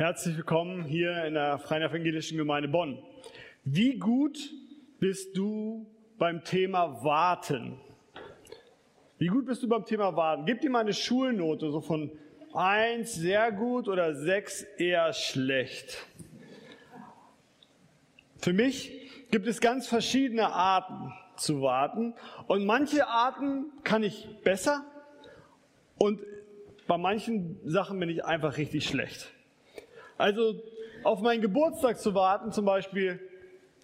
Herzlich willkommen hier in der Freien Evangelischen Gemeinde Bonn. Wie gut bist du beim Thema Warten? Wie gut bist du beim Thema Warten? Gib dir mal eine Schulnote, so von eins sehr gut oder sechs eher schlecht. Für mich gibt es ganz verschiedene Arten zu warten und manche Arten kann ich besser und bei manchen Sachen bin ich einfach richtig schlecht. Also auf meinen Geburtstag zu warten zum Beispiel,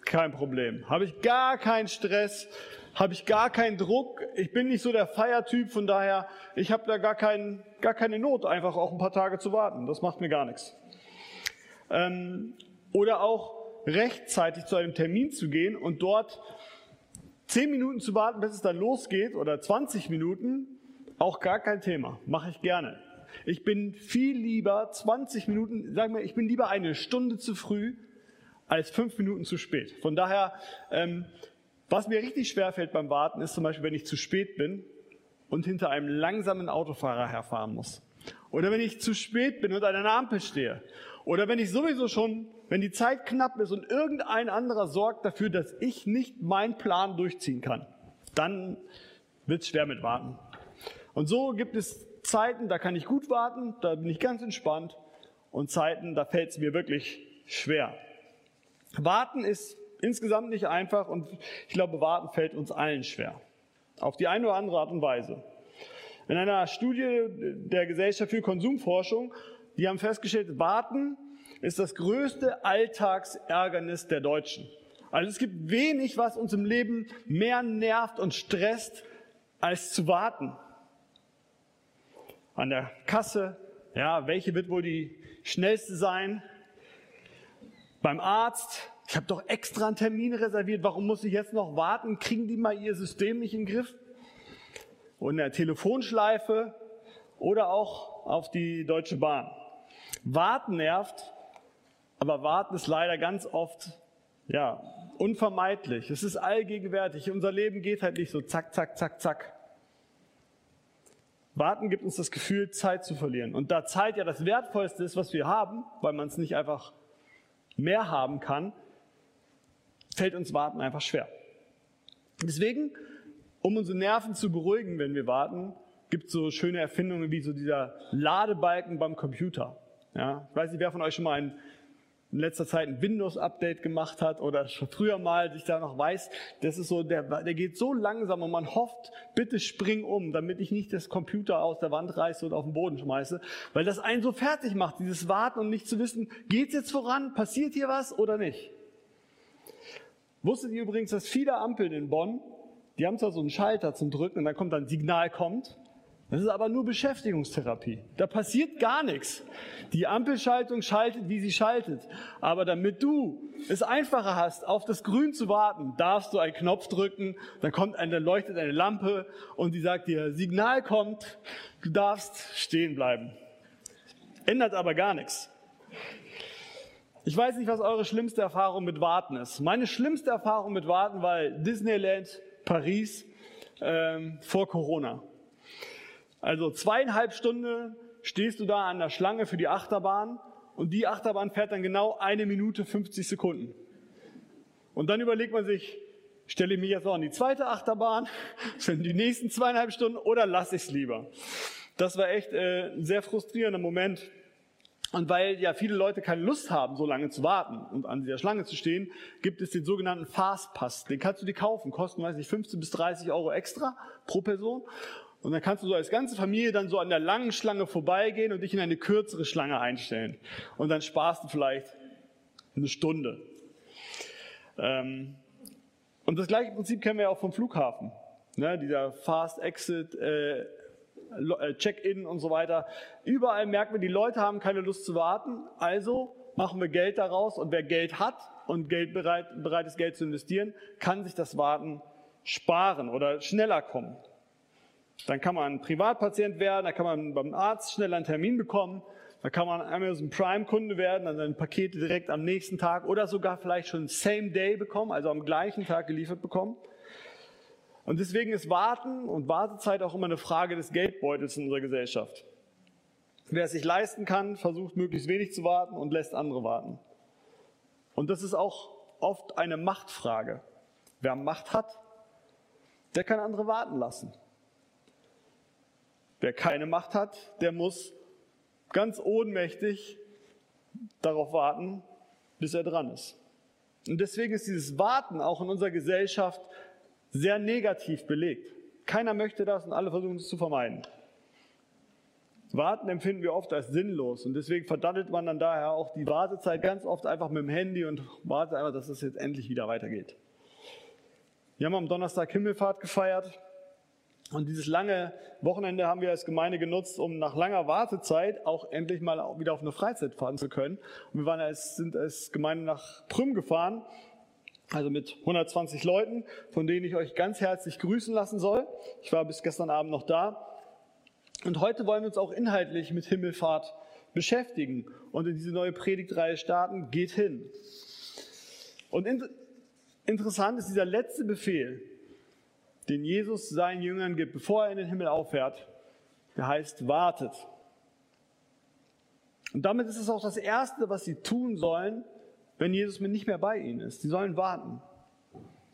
kein Problem. Habe ich gar keinen Stress, habe ich gar keinen Druck. Ich bin nicht so der Feiertyp, von daher, ich habe da gar, kein, gar keine Not, einfach auch ein paar Tage zu warten. Das macht mir gar nichts. Ähm, oder auch rechtzeitig zu einem Termin zu gehen und dort zehn Minuten zu warten, bis es dann losgeht oder 20 Minuten, auch gar kein Thema. Mache ich gerne. Ich bin viel lieber 20 Minuten, sagen wir, ich bin lieber eine Stunde zu früh als fünf Minuten zu spät. Von daher, ähm, was mir richtig schwer fällt beim Warten, ist zum Beispiel, wenn ich zu spät bin und hinter einem langsamen Autofahrer herfahren muss. Oder wenn ich zu spät bin und an einer Ampel stehe. Oder wenn ich sowieso schon, wenn die Zeit knapp ist und irgendein anderer sorgt dafür, dass ich nicht meinen Plan durchziehen kann. Dann wird es schwer mit Warten. Und so gibt es Zeiten, da kann ich gut warten, da bin ich ganz entspannt. Und Zeiten, da fällt es mir wirklich schwer. Warten ist insgesamt nicht einfach und ich glaube, warten fällt uns allen schwer. Auf die eine oder andere Art und Weise. In einer Studie der Gesellschaft für Konsumforschung, die haben festgestellt, warten ist das größte Alltagsärgernis der Deutschen. Also es gibt wenig, was uns im Leben mehr nervt und stresst, als zu warten an der Kasse. Ja, welche wird wohl die schnellste sein? Beim Arzt. Ich habe doch extra einen Termin reserviert. Warum muss ich jetzt noch warten? Kriegen die mal ihr System nicht in den Griff? Und in der Telefonschleife oder auch auf die Deutsche Bahn. Warten nervt, aber warten ist leider ganz oft ja, unvermeidlich. Es ist allgegenwärtig. Unser Leben geht halt nicht so zack, zack, zack, zack. Warten gibt uns das Gefühl, Zeit zu verlieren. Und da Zeit ja das Wertvollste ist, was wir haben, weil man es nicht einfach mehr haben kann, fällt uns Warten einfach schwer. Deswegen, um unsere Nerven zu beruhigen, wenn wir warten, gibt es so schöne Erfindungen wie so dieser Ladebalken beim Computer. Ja, ich weiß nicht, wer von euch schon mal einen in letzter Zeit ein Windows-Update gemacht hat oder schon früher mal sich da noch weiß, das ist so, der, der geht so langsam und man hofft, bitte spring um, damit ich nicht das Computer aus der Wand reiße und auf den Boden schmeiße, weil das einen so fertig macht, dieses Warten und nicht zu wissen, geht's jetzt voran, passiert hier was oder nicht. Wusstet ihr übrigens, dass viele Ampeln in Bonn, die haben zwar so einen Schalter zum Drücken und dann kommt ein Signal kommt, das ist aber nur Beschäftigungstherapie. Da passiert gar nichts. Die Ampelschaltung schaltet, wie sie schaltet. Aber damit du es einfacher hast, auf das Grün zu warten, darfst du einen Knopf drücken, dann kommt eine, leuchtet eine Lampe und die sagt dir, Signal kommt, du darfst stehen bleiben. Ändert aber gar nichts. Ich weiß nicht, was eure schlimmste Erfahrung mit Warten ist. Meine schlimmste Erfahrung mit Warten war Disneyland Paris ähm, vor Corona. Also zweieinhalb Stunden stehst du da an der Schlange für die Achterbahn und die Achterbahn fährt dann genau eine Minute 50 Sekunden. Und dann überlegt man sich, stelle ich mich jetzt auch an die zweite Achterbahn, sind die nächsten zweieinhalb Stunden oder lasse ich es lieber? Das war echt äh, ein sehr frustrierender Moment. Und weil ja viele Leute keine Lust haben, so lange zu warten und an dieser Schlange zu stehen, gibt es den sogenannten Fastpass. Den kannst du dir kaufen, kosten, weiß nicht, 15 bis 30 Euro extra pro Person. Und dann kannst du so als ganze Familie dann so an der langen Schlange vorbeigehen und dich in eine kürzere Schlange einstellen. Und dann sparst du vielleicht eine Stunde. Ähm, und das gleiche Prinzip kennen wir ja auch vom Flughafen. Ne, dieser Fast Exit, äh, äh, Check-in und so weiter. Überall merken wir, die Leute haben keine Lust zu warten. Also machen wir Geld daraus. Und wer Geld hat und Geld bereit, bereit ist, Geld zu investieren, kann sich das Warten sparen oder schneller kommen. Dann kann man Privatpatient werden, da kann man beim Arzt schnell einen Termin bekommen, da kann man Amazon Prime Kunde werden, dann ein Paket direkt am nächsten Tag oder sogar vielleicht schon Same Day bekommen, also am gleichen Tag geliefert bekommen. Und deswegen ist Warten und Wartezeit auch immer eine Frage des Geldbeutels in unserer Gesellschaft. Wer es sich leisten kann, versucht möglichst wenig zu warten und lässt andere warten. Und das ist auch oft eine Machtfrage. Wer Macht hat, der kann andere warten lassen. Wer keine Macht hat, der muss ganz ohnmächtig darauf warten, bis er dran ist. Und deswegen ist dieses Warten auch in unserer Gesellschaft sehr negativ belegt. Keiner möchte das und alle versuchen es zu vermeiden. Warten empfinden wir oft als sinnlos und deswegen verdattelt man dann daher auch die Wartezeit ganz oft einfach mit dem Handy und wartet einfach, dass es jetzt endlich wieder weitergeht. Wir haben am Donnerstag Himmelfahrt gefeiert und dieses lange Wochenende haben wir als Gemeinde genutzt, um nach langer Wartezeit auch endlich mal wieder auf eine Freizeit fahren zu können. Und wir waren als, sind als Gemeinde nach Prüm gefahren, also mit 120 Leuten, von denen ich euch ganz herzlich grüßen lassen soll. Ich war bis gestern Abend noch da. Und heute wollen wir uns auch inhaltlich mit Himmelfahrt beschäftigen und in diese neue Predigtreihe starten. Geht hin. Und in, interessant ist dieser letzte Befehl, den Jesus seinen Jüngern gibt, bevor er in den Himmel auffährt, der heißt, wartet. Und damit ist es auch das Erste, was sie tun sollen, wenn Jesus mit nicht mehr bei ihnen ist. Sie sollen warten.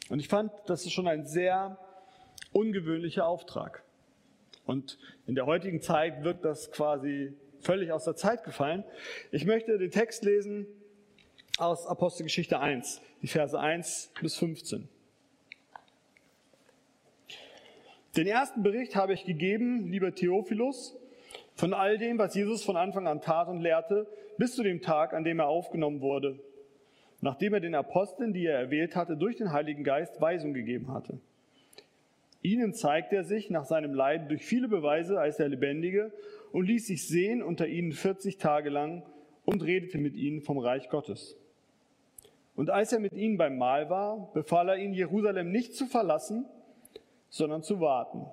Und ich fand, das ist schon ein sehr ungewöhnlicher Auftrag. Und in der heutigen Zeit wird das quasi völlig aus der Zeit gefallen. Ich möchte den Text lesen aus Apostelgeschichte 1, die Verse 1 bis 15. Den ersten Bericht habe ich gegeben, lieber Theophilus, von all dem, was Jesus von Anfang an tat und lehrte, bis zu dem Tag, an dem er aufgenommen wurde, nachdem er den Aposteln, die er erwählt hatte, durch den Heiligen Geist Weisung gegeben hatte. Ihnen zeigte er sich nach seinem Leiden durch viele Beweise als der Lebendige und ließ sich sehen unter ihnen 40 Tage lang und redete mit ihnen vom Reich Gottes. Und als er mit ihnen beim Mahl war, befahl er ihnen, Jerusalem nicht zu verlassen, sondern zu warten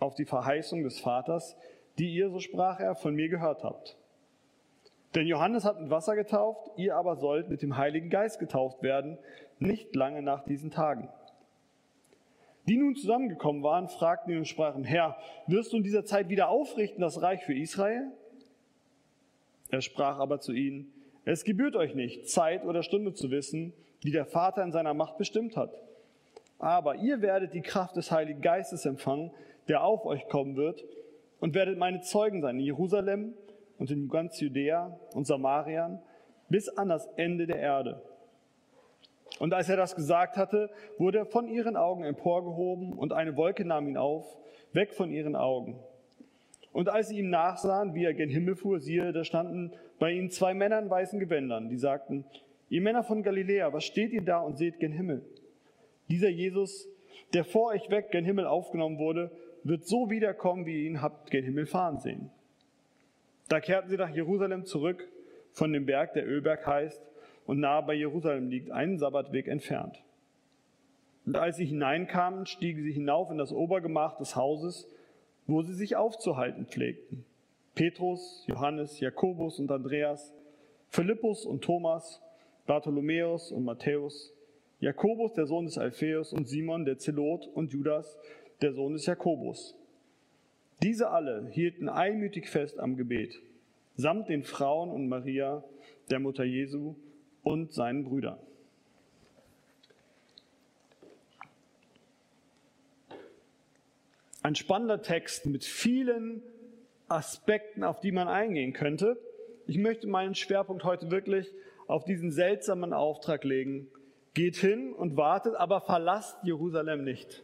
auf die Verheißung des Vaters, die ihr, so sprach er, von mir gehört habt. Denn Johannes hat mit Wasser getauft, ihr aber sollt mit dem Heiligen Geist getauft werden, nicht lange nach diesen Tagen. Die nun zusammengekommen waren, fragten ihn und sprachen, Herr, wirst du in dieser Zeit wieder aufrichten das Reich für Israel? Er sprach aber zu ihnen, es gebührt euch nicht, Zeit oder Stunde zu wissen, die der Vater in seiner Macht bestimmt hat aber ihr werdet die Kraft des Heiligen Geistes empfangen, der auf euch kommen wird, und werdet meine Zeugen sein in Jerusalem und in ganz Judäa und Samarien bis an das Ende der Erde. Und als er das gesagt hatte, wurde er von ihren Augen emporgehoben und eine Wolke nahm ihn auf, weg von ihren Augen. Und als sie ihm nachsahen, wie er gen Himmel fuhr, siehe, da standen bei ihnen zwei Männer in weißen Gewändern, die sagten, ihr Männer von Galiläa, was steht ihr da und seht gen Himmel? Dieser Jesus, der vor euch weg gen Himmel aufgenommen wurde, wird so wiederkommen, wie ihr ihn habt gen Himmel fahren sehen. Da kehrten sie nach Jerusalem zurück von dem Berg, der Ölberg heißt, und nahe bei Jerusalem liegt, einen Sabbatweg entfernt. Und als sie hineinkamen, stiegen sie hinauf in das Obergemach des Hauses, wo sie sich aufzuhalten pflegten. Petrus, Johannes, Jakobus und Andreas, Philippus und Thomas, Bartholomäus und Matthäus, Jakobus, der Sohn des Alpheus, und Simon, der Zelot, und Judas, der Sohn des Jakobus. Diese alle hielten einmütig fest am Gebet, samt den Frauen und Maria, der Mutter Jesu, und seinen Brüdern. Ein spannender Text mit vielen Aspekten, auf die man eingehen könnte. Ich möchte meinen Schwerpunkt heute wirklich auf diesen seltsamen Auftrag legen, Geht hin und wartet, aber verlasst Jerusalem nicht.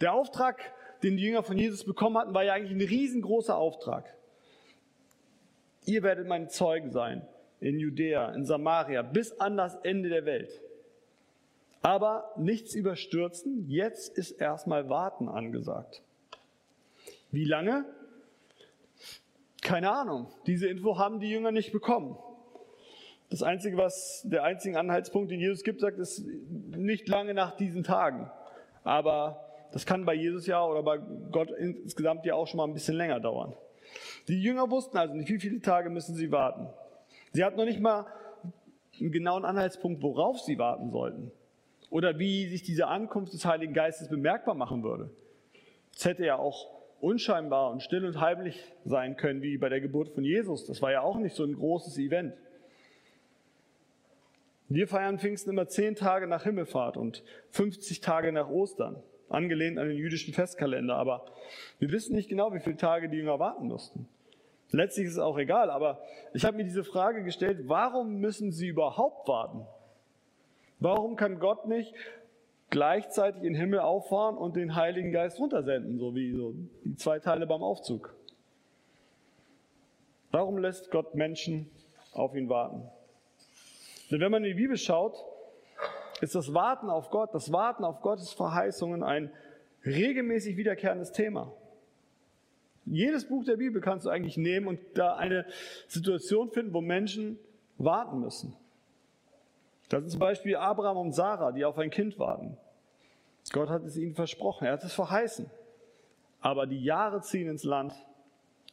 Der Auftrag, den die Jünger von Jesus bekommen hatten, war ja eigentlich ein riesengroßer Auftrag. Ihr werdet meine Zeugen sein in Judäa, in Samaria, bis an das Ende der Welt. Aber nichts überstürzen, jetzt ist erstmal Warten angesagt. Wie lange? Keine Ahnung. Diese Info haben die Jünger nicht bekommen. Das Einzige, was der einzige Anhaltspunkt, den Jesus gibt, sagt, ist nicht lange nach diesen Tagen. Aber das kann bei Jesus ja oder bei Gott insgesamt ja auch schon mal ein bisschen länger dauern. Die Jünger wussten also nicht, wie viele Tage müssen sie warten. Sie hatten noch nicht mal einen genauen Anhaltspunkt, worauf sie warten sollten. Oder wie sich diese Ankunft des Heiligen Geistes bemerkbar machen würde. Es hätte ja auch unscheinbar und still und heimlich sein können, wie bei der Geburt von Jesus. Das war ja auch nicht so ein großes Event. Wir feiern Pfingsten immer zehn Tage nach Himmelfahrt und 50 Tage nach Ostern, angelehnt an den jüdischen Festkalender. Aber wir wissen nicht genau, wie viele Tage die Jünger warten mussten. Letztlich ist es auch egal, aber ich habe mir diese Frage gestellt, warum müssen sie überhaupt warten? Warum kann Gott nicht gleichzeitig in den Himmel auffahren und den Heiligen Geist runtersenden, so wie so die zwei Teile beim Aufzug? Warum lässt Gott Menschen auf ihn warten? Denn wenn man in die Bibel schaut, ist das Warten auf Gott, das Warten auf Gottes Verheißungen ein regelmäßig wiederkehrendes Thema. Jedes Buch der Bibel kannst du eigentlich nehmen und da eine Situation finden, wo Menschen warten müssen. Das ist zum Beispiel Abraham und Sarah, die auf ein Kind warten. Gott hat es ihnen versprochen, er hat es verheißen. Aber die Jahre ziehen ins Land.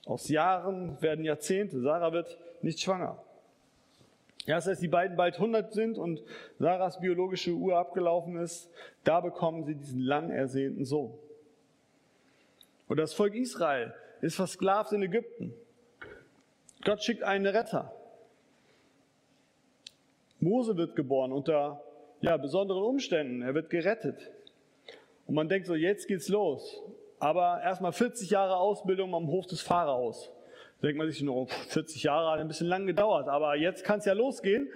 Aus Jahren werden Jahrzehnte. Sarah wird nicht schwanger. Erst als die beiden bald 100 sind und Sarahs biologische Uhr abgelaufen ist, da bekommen sie diesen lang ersehnten Sohn. Und das Volk Israel ist versklavt in Ägypten. Gott schickt einen Retter. Mose wird geboren unter ja, besonderen Umständen. Er wird gerettet. Und man denkt so, jetzt geht's los. Aber erstmal 40 Jahre Ausbildung am Hof des Pharaos. Denkt man sich nur, 40 Jahre hat ein bisschen lang gedauert, aber jetzt kann es ja losgehen.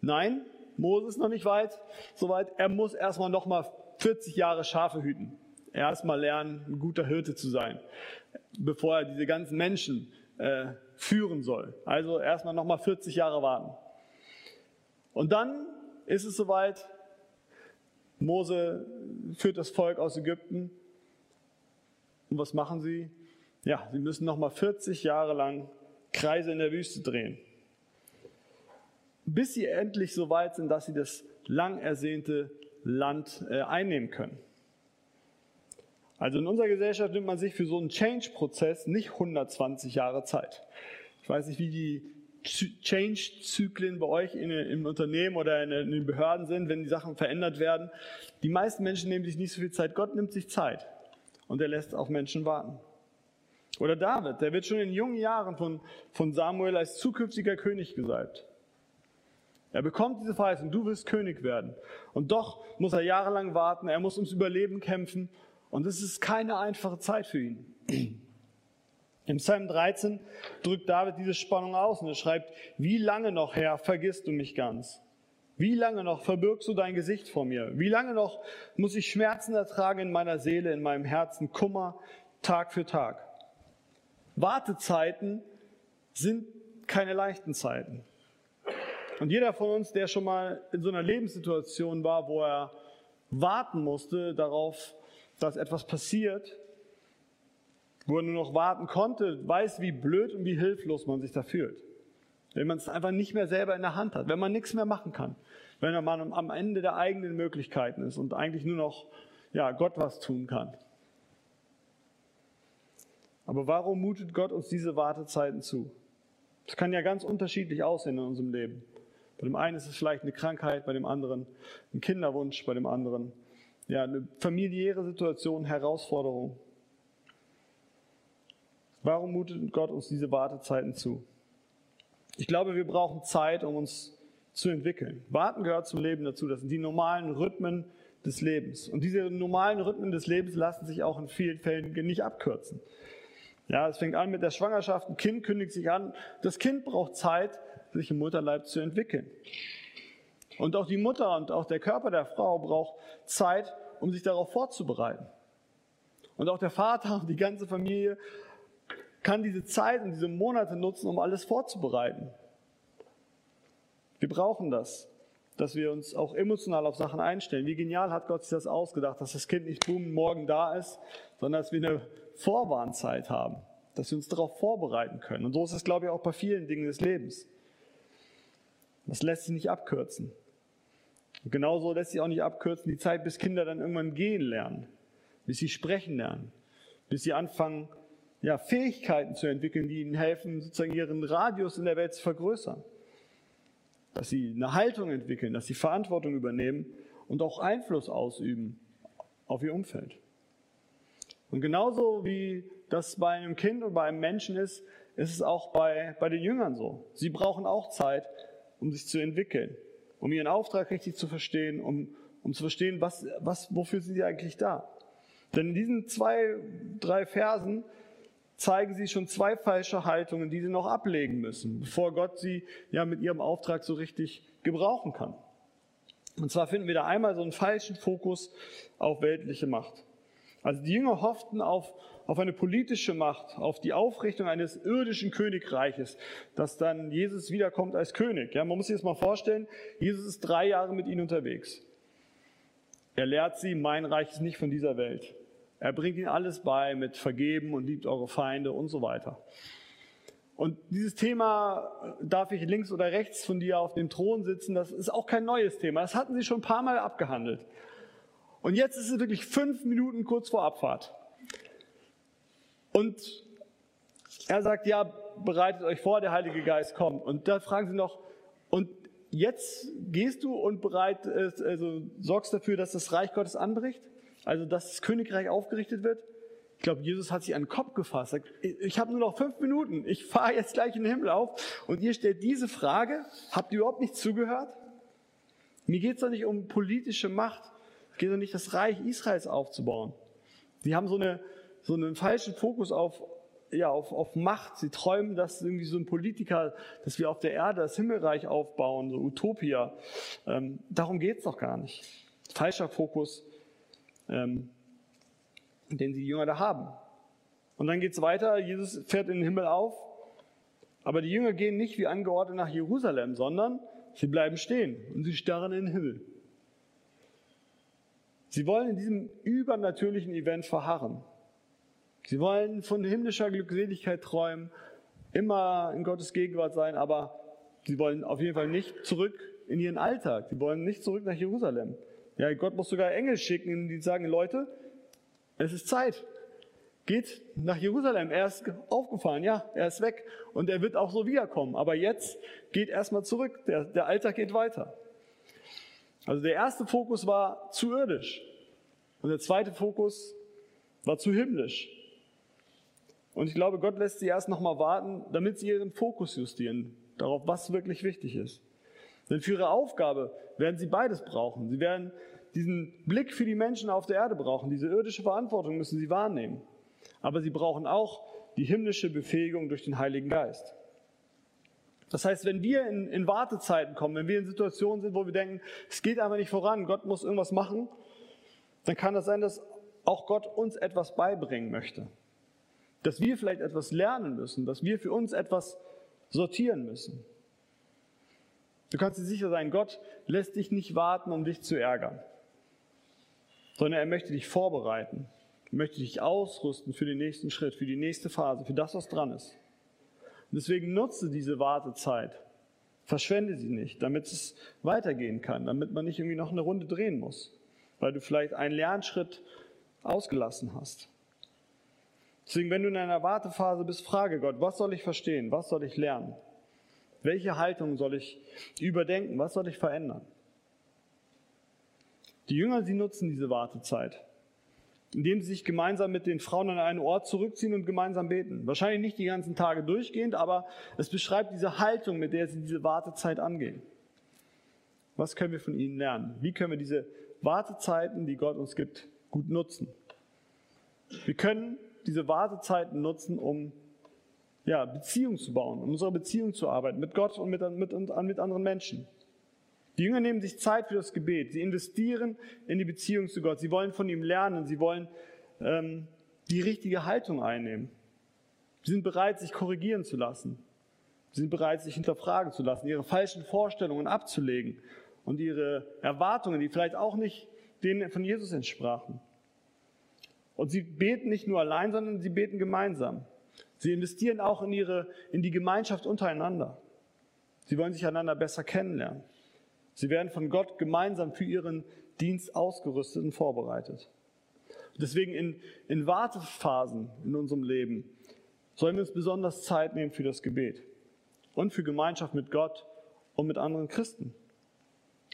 Nein, Mose ist noch nicht weit, soweit. Er muss erstmal nochmal 40 Jahre Schafe hüten. Erstmal lernen, ein guter Hirte zu sein, bevor er diese ganzen Menschen äh, führen soll. Also erstmal nochmal 40 Jahre warten. Und dann ist es soweit, Mose führt das Volk aus Ägypten. Und was machen sie? Ja, sie müssen nochmal 40 Jahre lang Kreise in der Wüste drehen. Bis sie endlich so weit sind, dass sie das lang ersehnte Land äh, einnehmen können. Also in unserer Gesellschaft nimmt man sich für so einen Change-Prozess nicht 120 Jahre Zeit. Ich weiß nicht, wie die Change-Zyklen bei euch in, im Unternehmen oder in, in den Behörden sind, wenn die Sachen verändert werden. Die meisten Menschen nehmen sich nicht so viel Zeit. Gott nimmt sich Zeit und er lässt auf Menschen warten. Oder David, der wird schon in jungen Jahren von, von Samuel als zukünftiger König gesalbt. Er bekommt diese Verheißung, du wirst König werden. Und doch muss er jahrelang warten, er muss ums Überleben kämpfen. Und es ist keine einfache Zeit für ihn. Im Psalm 13 drückt David diese Spannung aus und er schreibt, wie lange noch, Herr, vergisst du mich ganz? Wie lange noch verbirgst du dein Gesicht vor mir? Wie lange noch muss ich Schmerzen ertragen in meiner Seele, in meinem Herzen, Kummer, Tag für Tag? Wartezeiten sind keine leichten Zeiten. Und jeder von uns, der schon mal in so einer Lebenssituation war, wo er warten musste darauf, dass etwas passiert, wo er nur noch warten konnte, weiß, wie blöd und wie hilflos man sich da fühlt. Wenn man es einfach nicht mehr selber in der Hand hat, wenn man nichts mehr machen kann, wenn man am Ende der eigenen Möglichkeiten ist und eigentlich nur noch ja, Gott was tun kann. Aber warum mutet Gott uns diese Wartezeiten zu? Das kann ja ganz unterschiedlich aussehen in unserem Leben. Bei dem einen ist es vielleicht eine Krankheit, bei dem anderen ein Kinderwunsch, bei dem anderen ja, eine familiäre Situation, Herausforderung. Warum mutet Gott uns diese Wartezeiten zu? Ich glaube, wir brauchen Zeit, um uns zu entwickeln. Warten gehört zum Leben dazu. Das sind die normalen Rhythmen des Lebens. Und diese normalen Rhythmen des Lebens lassen sich auch in vielen Fällen nicht abkürzen. Ja, es fängt an mit der Schwangerschaft, ein Kind kündigt sich an. Das Kind braucht Zeit, sich im Mutterleib zu entwickeln. Und auch die Mutter und auch der Körper der Frau braucht Zeit, um sich darauf vorzubereiten. Und auch der Vater und die ganze Familie kann diese Zeit und diese Monate nutzen, um alles vorzubereiten. Wir brauchen das, dass wir uns auch emotional auf Sachen einstellen. Wie genial hat Gott sich das ausgedacht, dass das Kind nicht boom, morgen da ist, sondern dass wir eine Vorwarnzeit haben, dass wir uns darauf vorbereiten können. Und so ist es, glaube ich, auch bei vielen Dingen des Lebens. Das lässt sich nicht abkürzen. Und genauso lässt sich auch nicht abkürzen die Zeit, bis Kinder dann irgendwann gehen lernen, bis sie sprechen lernen, bis sie anfangen, ja, Fähigkeiten zu entwickeln, die ihnen helfen, sozusagen ihren Radius in der Welt zu vergrößern. Dass sie eine Haltung entwickeln, dass sie Verantwortung übernehmen und auch Einfluss ausüben auf ihr Umfeld. Und genauso wie das bei einem Kind und bei einem Menschen ist, ist es auch bei, bei den Jüngern so. Sie brauchen auch Zeit, um sich zu entwickeln, um ihren Auftrag richtig zu verstehen, um, um zu verstehen, was, was, wofür sind sie eigentlich da. Denn in diesen zwei, drei Versen zeigen sie schon zwei falsche Haltungen, die sie noch ablegen müssen, bevor Gott sie ja mit ihrem Auftrag so richtig gebrauchen kann. Und zwar finden wir da einmal so einen falschen Fokus auf weltliche Macht. Also die Jünger hofften auf, auf eine politische Macht, auf die Aufrichtung eines irdischen Königreiches, dass dann Jesus wiederkommt als König. Ja, man muss sich das mal vorstellen, Jesus ist drei Jahre mit ihnen unterwegs. Er lehrt sie, mein Reich ist nicht von dieser Welt. Er bringt ihnen alles bei mit Vergeben und liebt eure Feinde und so weiter. Und dieses Thema, darf ich links oder rechts von dir auf dem Thron sitzen, das ist auch kein neues Thema. Das hatten sie schon ein paar Mal abgehandelt. Und jetzt ist es wirklich fünf Minuten kurz vor Abfahrt. Und er sagt, ja, bereitet euch vor, der Heilige Geist kommt. Und da fragen sie noch, und jetzt gehst du und bereitest, also sorgst dafür, dass das Reich Gottes anbricht? Also, dass das Königreich aufgerichtet wird? Ich glaube, Jesus hat sich an den Kopf gefasst. Sagt, ich habe nur noch fünf Minuten. Ich fahre jetzt gleich in den Himmel auf. Und ihr stellt diese Frage. Habt ihr überhaupt nicht zugehört? Mir geht es doch nicht um politische Macht. Es geht doch nicht, das Reich Israels aufzubauen. Sie haben so, eine, so einen falschen Fokus auf, ja, auf, auf Macht. Sie träumen, dass irgendwie so ein Politiker, dass wir auf der Erde das Himmelreich aufbauen, so Utopia. Ähm, darum geht's doch gar nicht. Falscher Fokus, ähm, den die Jünger da haben. Und dann geht's weiter. Jesus fährt in den Himmel auf. Aber die Jünger gehen nicht wie angeordnet nach Jerusalem, sondern sie bleiben stehen und sie starren in den Himmel. Sie wollen in diesem übernatürlichen Event verharren. Sie wollen von himmlischer Glückseligkeit träumen, immer in Gottes Gegenwart sein, aber sie wollen auf jeden Fall nicht zurück in ihren Alltag. Sie wollen nicht zurück nach Jerusalem. Ja, Gott muss sogar Engel schicken, die sagen, Leute, es ist Zeit. Geht nach Jerusalem. Er ist aufgefahren, ja, er ist weg. Und er wird auch so wiederkommen. Aber jetzt geht erstmal zurück. Der, der Alltag geht weiter. Also der erste Fokus war zu irdisch und der zweite Fokus war zu himmlisch. Und ich glaube, Gott lässt sie erst nochmal warten, damit sie ihren Fokus justieren, darauf, was wirklich wichtig ist. Denn für ihre Aufgabe werden sie beides brauchen. Sie werden diesen Blick für die Menschen auf der Erde brauchen. Diese irdische Verantwortung müssen sie wahrnehmen. Aber sie brauchen auch die himmlische Befähigung durch den Heiligen Geist. Das heißt, wenn wir in, in Wartezeiten kommen, wenn wir in Situationen sind, wo wir denken, es geht einfach nicht voran, Gott muss irgendwas machen, dann kann das sein, dass auch Gott uns etwas beibringen möchte. Dass wir vielleicht etwas lernen müssen, dass wir für uns etwas sortieren müssen. Du kannst dir sicher sein, Gott lässt dich nicht warten, um dich zu ärgern, sondern er möchte dich vorbereiten, er möchte dich ausrüsten für den nächsten Schritt, für die nächste Phase, für das, was dran ist. Deswegen nutze diese Wartezeit. Verschwende sie nicht, damit es weitergehen kann, damit man nicht irgendwie noch eine Runde drehen muss, weil du vielleicht einen Lernschritt ausgelassen hast. Deswegen, wenn du in einer Wartephase bist, frage Gott, was soll ich verstehen? Was soll ich lernen? Welche Haltung soll ich überdenken? Was soll ich verändern? Die Jünger, sie nutzen diese Wartezeit indem sie sich gemeinsam mit den Frauen an einen Ort zurückziehen und gemeinsam beten. Wahrscheinlich nicht die ganzen Tage durchgehend, aber es beschreibt diese Haltung, mit der sie diese Wartezeit angehen. Was können wir von ihnen lernen? Wie können wir diese Wartezeiten, die Gott uns gibt, gut nutzen? Wir können diese Wartezeiten nutzen, um ja, Beziehung zu bauen, um unsere Beziehung zu arbeiten mit Gott und mit, mit, mit anderen Menschen. Die Jünger nehmen sich Zeit für das Gebet. Sie investieren in die Beziehung zu Gott. Sie wollen von ihm lernen. Sie wollen ähm, die richtige Haltung einnehmen. Sie sind bereit, sich korrigieren zu lassen. Sie sind bereit, sich hinterfragen zu lassen, ihre falschen Vorstellungen abzulegen und ihre Erwartungen, die vielleicht auch nicht denen von Jesus entsprachen. Und sie beten nicht nur allein, sondern sie beten gemeinsam. Sie investieren auch in ihre, in die Gemeinschaft untereinander. Sie wollen sich einander besser kennenlernen. Sie werden von Gott gemeinsam für ihren Dienst ausgerüstet und vorbereitet. Deswegen in, in Wartephasen in unserem Leben sollen wir uns besonders Zeit nehmen für das Gebet und für Gemeinschaft mit Gott und mit anderen Christen.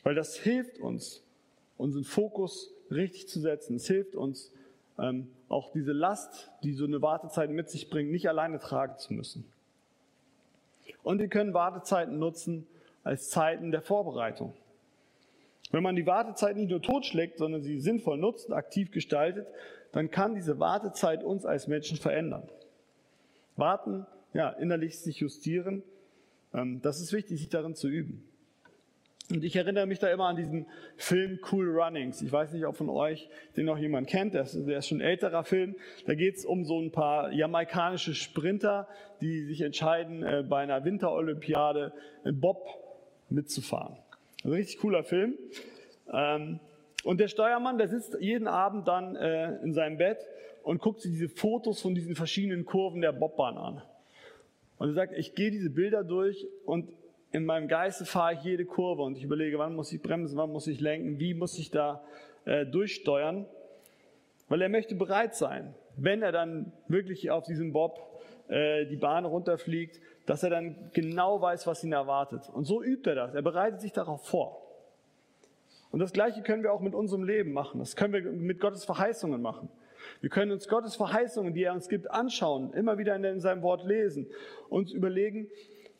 Weil das hilft uns, unseren Fokus richtig zu setzen. Es hilft uns, ähm, auch diese Last, die so eine Wartezeit mit sich bringt, nicht alleine tragen zu müssen. Und wir können Wartezeiten nutzen als Zeiten der Vorbereitung. Wenn man die Wartezeit nicht nur totschlägt, sondern sie sinnvoll nutzt, aktiv gestaltet, dann kann diese Wartezeit uns als Menschen verändern. Warten, ja, innerlich sich justieren, ähm, das ist wichtig, sich darin zu üben. Und ich erinnere mich da immer an diesen Film Cool Runnings. Ich weiß nicht, ob von euch den noch jemand kennt. Der ist, der ist schon ein älterer Film. Da geht es um so ein paar jamaikanische Sprinter, die sich entscheiden, äh, bei einer Winterolympiade in Bob mitzufahren. Ein richtig cooler Film. Ähm, und der Steuermann, der sitzt jeden Abend dann äh, in seinem Bett und guckt sich diese Fotos von diesen verschiedenen Kurven der Bobbahn an. Und er sagt, ich gehe diese Bilder durch und in meinem Geiste fahre ich jede Kurve und ich überlege, wann muss ich bremsen, wann muss ich lenken, wie muss ich da äh, durchsteuern. Weil er möchte bereit sein, wenn er dann wirklich auf diesem Bob äh, die Bahn runterfliegt, dass er dann genau weiß, was ihn erwartet. Und so übt er das. Er bereitet sich darauf vor. Und das Gleiche können wir auch mit unserem Leben machen. Das können wir mit Gottes Verheißungen machen. Wir können uns Gottes Verheißungen, die er uns gibt, anschauen, immer wieder in seinem Wort lesen, uns überlegen,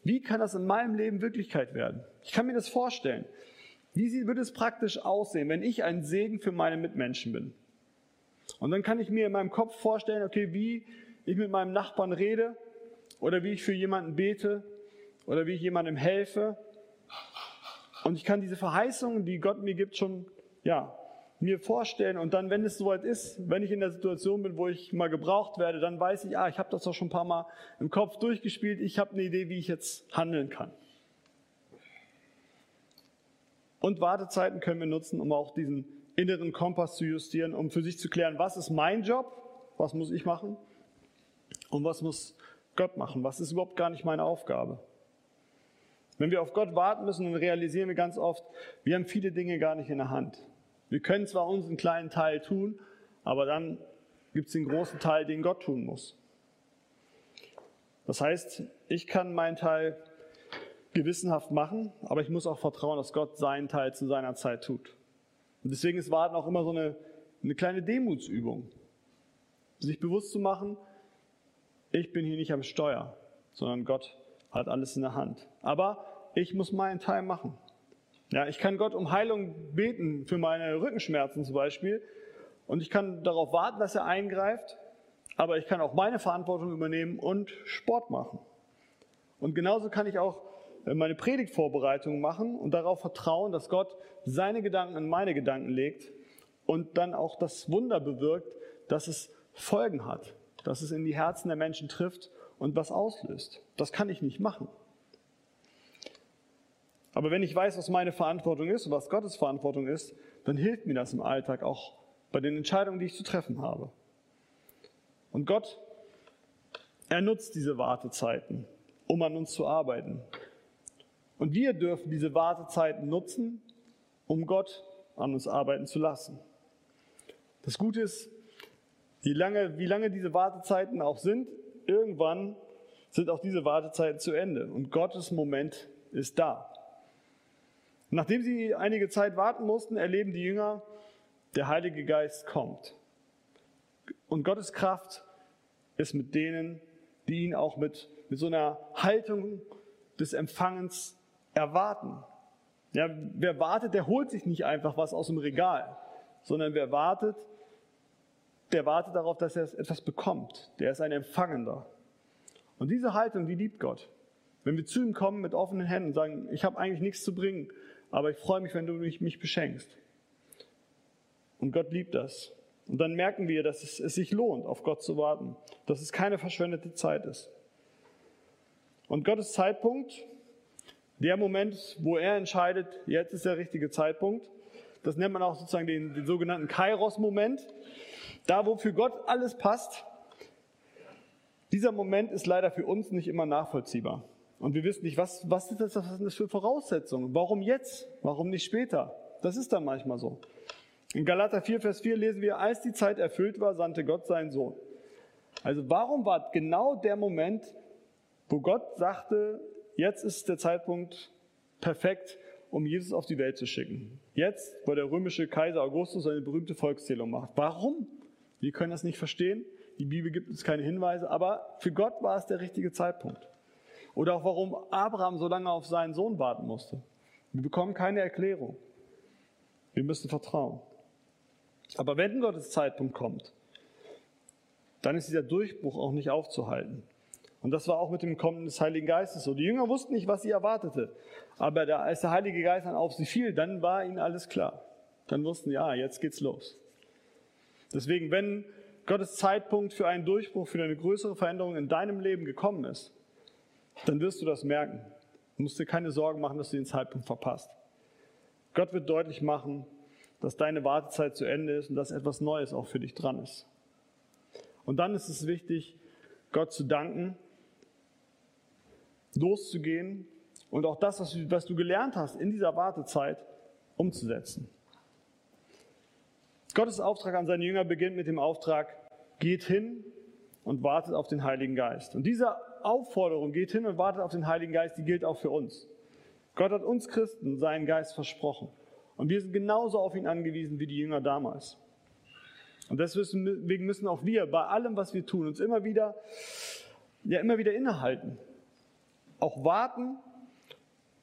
wie kann das in meinem Leben Wirklichkeit werden? Ich kann mir das vorstellen. Wie würde es praktisch aussehen, wenn ich ein Segen für meine Mitmenschen bin? Und dann kann ich mir in meinem Kopf vorstellen, okay, wie ich mit meinem Nachbarn rede oder wie ich für jemanden bete oder wie ich jemandem helfe. Und ich kann diese Verheißungen, die Gott mir gibt, schon ja, mir vorstellen und dann, wenn es soweit ist, wenn ich in der Situation bin, wo ich mal gebraucht werde, dann weiß ich, ah, ich habe das doch schon ein paar Mal im Kopf durchgespielt, ich habe eine Idee, wie ich jetzt handeln kann. Und Wartezeiten können wir nutzen, um auch diesen inneren Kompass zu justieren, um für sich zu klären, was ist mein Job, was muss ich machen und was muss Gott machen, was ist überhaupt gar nicht meine Aufgabe. Wenn wir auf Gott warten müssen, dann realisieren wir ganz oft, wir haben viele Dinge gar nicht in der Hand. Wir können zwar uns einen kleinen Teil tun, aber dann gibt es den großen Teil, den Gott tun muss. Das heißt, ich kann meinen Teil gewissenhaft machen, aber ich muss auch vertrauen, dass Gott seinen Teil zu seiner Zeit tut. Und deswegen ist Warten auch immer so eine, eine kleine Demutsübung. Sich bewusst zu machen, ich bin hier nicht am Steuer, sondern Gott hat alles in der Hand. Aber ich muss meinen Teil machen. Ja, ich kann Gott um Heilung beten für meine Rückenschmerzen zum Beispiel. Und ich kann darauf warten, dass er eingreift. Aber ich kann auch meine Verantwortung übernehmen und Sport machen. Und genauso kann ich auch äh, meine Predigtvorbereitung machen und darauf vertrauen, dass Gott seine Gedanken in meine Gedanken legt und dann auch das Wunder bewirkt, dass es Folgen hat, dass es in die Herzen der Menschen trifft und was auslöst. Das kann ich nicht machen. Aber wenn ich weiß, was meine Verantwortung ist und was Gottes Verantwortung ist, dann hilft mir das im Alltag auch bei den Entscheidungen, die ich zu treffen habe. Und Gott, er nutzt diese Wartezeiten, um an uns zu arbeiten. Und wir dürfen diese Wartezeiten nutzen, um Gott an uns arbeiten zu lassen. Das Gute ist, wie lange, wie lange diese Wartezeiten auch sind, irgendwann sind auch diese Wartezeiten zu Ende und Gottes Moment ist da. Nachdem sie einige Zeit warten mussten, erleben die Jünger, der Heilige Geist kommt. Und Gottes Kraft ist mit denen, die ihn auch mit, mit so einer Haltung des Empfangens erwarten. Ja, wer wartet, der holt sich nicht einfach was aus dem Regal, sondern wer wartet, der wartet darauf, dass er etwas bekommt. Der ist ein Empfangender. Und diese Haltung, die liebt Gott. Wenn wir zu ihm kommen mit offenen Händen und sagen, ich habe eigentlich nichts zu bringen, aber ich freue mich, wenn du mich, mich beschenkst. Und Gott liebt das. Und dann merken wir, dass es, es sich lohnt, auf Gott zu warten, dass es keine verschwendete Zeit ist. Und Gottes Zeitpunkt, der Moment, wo er entscheidet, jetzt ist der richtige Zeitpunkt, das nennt man auch sozusagen den, den sogenannten Kairos-Moment, da wo für Gott alles passt. Dieser Moment ist leider für uns nicht immer nachvollziehbar. Und wir wissen nicht, was, was, ist das, was sind das für Voraussetzungen? Warum jetzt? Warum nicht später? Das ist dann manchmal so. In Galater 4, Vers 4 lesen wir, als die Zeit erfüllt war, sandte Gott seinen Sohn. Also warum war genau der Moment, wo Gott sagte, jetzt ist der Zeitpunkt perfekt, um Jesus auf die Welt zu schicken? Jetzt, wo der römische Kaiser Augustus seine berühmte Volkszählung macht. Warum? Wir können das nicht verstehen. Die Bibel gibt uns keine Hinweise, aber für Gott war es der richtige Zeitpunkt. Oder auch warum Abraham so lange auf seinen Sohn warten musste. Wir bekommen keine Erklärung. Wir müssen vertrauen. Aber wenn Gottes Zeitpunkt kommt, dann ist dieser Durchbruch auch nicht aufzuhalten. Und das war auch mit dem Kommen des Heiligen Geistes so. Die Jünger wussten nicht, was sie erwartete. Aber als der Heilige Geist dann auf sie fiel, dann war ihnen alles klar. Dann wussten sie, ja, jetzt geht's los. Deswegen, wenn Gottes Zeitpunkt für einen Durchbruch, für eine größere Veränderung in deinem Leben gekommen ist, dann wirst du das merken. Du musst dir keine Sorgen machen, dass du den Zeitpunkt verpasst. Gott wird deutlich machen, dass deine Wartezeit zu Ende ist und dass etwas Neues auch für dich dran ist. Und dann ist es wichtig, Gott zu danken, loszugehen und auch das, was du gelernt hast in dieser Wartezeit, umzusetzen. Gottes Auftrag an seine Jünger beginnt mit dem Auftrag, geht hin und wartet auf den Heiligen Geist. Und diese Aufforderung, geht hin und wartet auf den Heiligen Geist, die gilt auch für uns. Gott hat uns Christen seinen Geist versprochen. Und wir sind genauso auf ihn angewiesen wie die Jünger damals. Und deswegen müssen auch wir bei allem, was wir tun, uns immer wieder, ja, immer wieder innehalten. Auch warten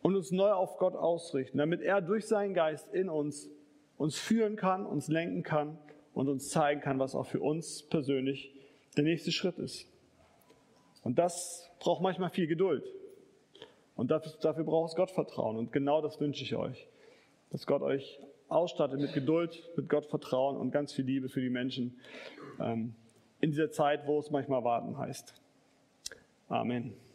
und uns neu auf Gott ausrichten, damit er durch seinen Geist in uns uns führen kann, uns lenken kann und uns zeigen kann, was auch für uns persönlich der nächste Schritt ist. Und das braucht manchmal viel Geduld. Und dafür, dafür braucht es Gottvertrauen. Und genau das wünsche ich euch. Dass Gott euch ausstattet mit Geduld, mit Gottvertrauen und ganz viel Liebe für die Menschen ähm, in dieser Zeit, wo es manchmal warten heißt. Amen.